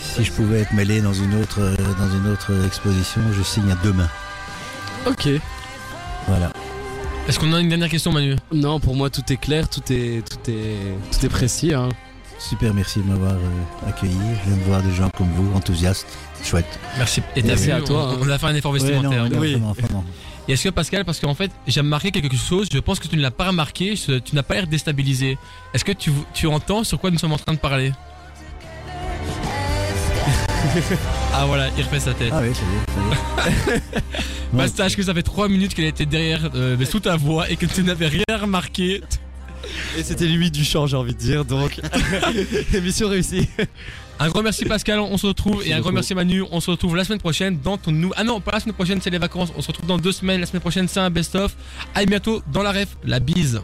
si je pouvais être mêlé dans une autre, euh, dans une autre exposition, je signe à demain. Ok. Voilà. Est-ce qu'on a une dernière question Manu? Non, pour moi tout est clair, tout est, tout est, tout est précis. Hein. Super, merci de m'avoir euh, accueilli. Je viens de voir des gens comme vous, enthousiastes. Chouette. Merci. Et t'as Merci à toi, On, on a fait un effort Ouais, non, vestimentaire. non, Oui. vraiment, vraiment. Et est-ce que Pascal, parce qu'en fait, j'ai remarqué quelque chose, je pense que tu ne l'as pas remarqué, tu n'as pas l'air déstabilisé. Est-ce que tu, tu entends sur quoi nous sommes en train de parler? *laughs* Ah voilà, il refait sa tête. Ah oui, ça y est, ça y est. *laughs* Bah, sache que ça fait 3 minutes qu'elle était derrière, euh, mais sous ta voix, et que tu n'avais rien remarqué. Et c'était limite du champ, j'ai envie de dire. Donc, *laughs* émission réussie. Un grand merci Pascal, on se retrouve, Merci et un grand merci Manu, on se retrouve la semaine prochaine dans ton nou... Ah non, pas la semaine prochaine, c'est les vacances, on se retrouve dans deux semaines, la semaine prochaine c'est un best-of. À bientôt dans la ref, la bise.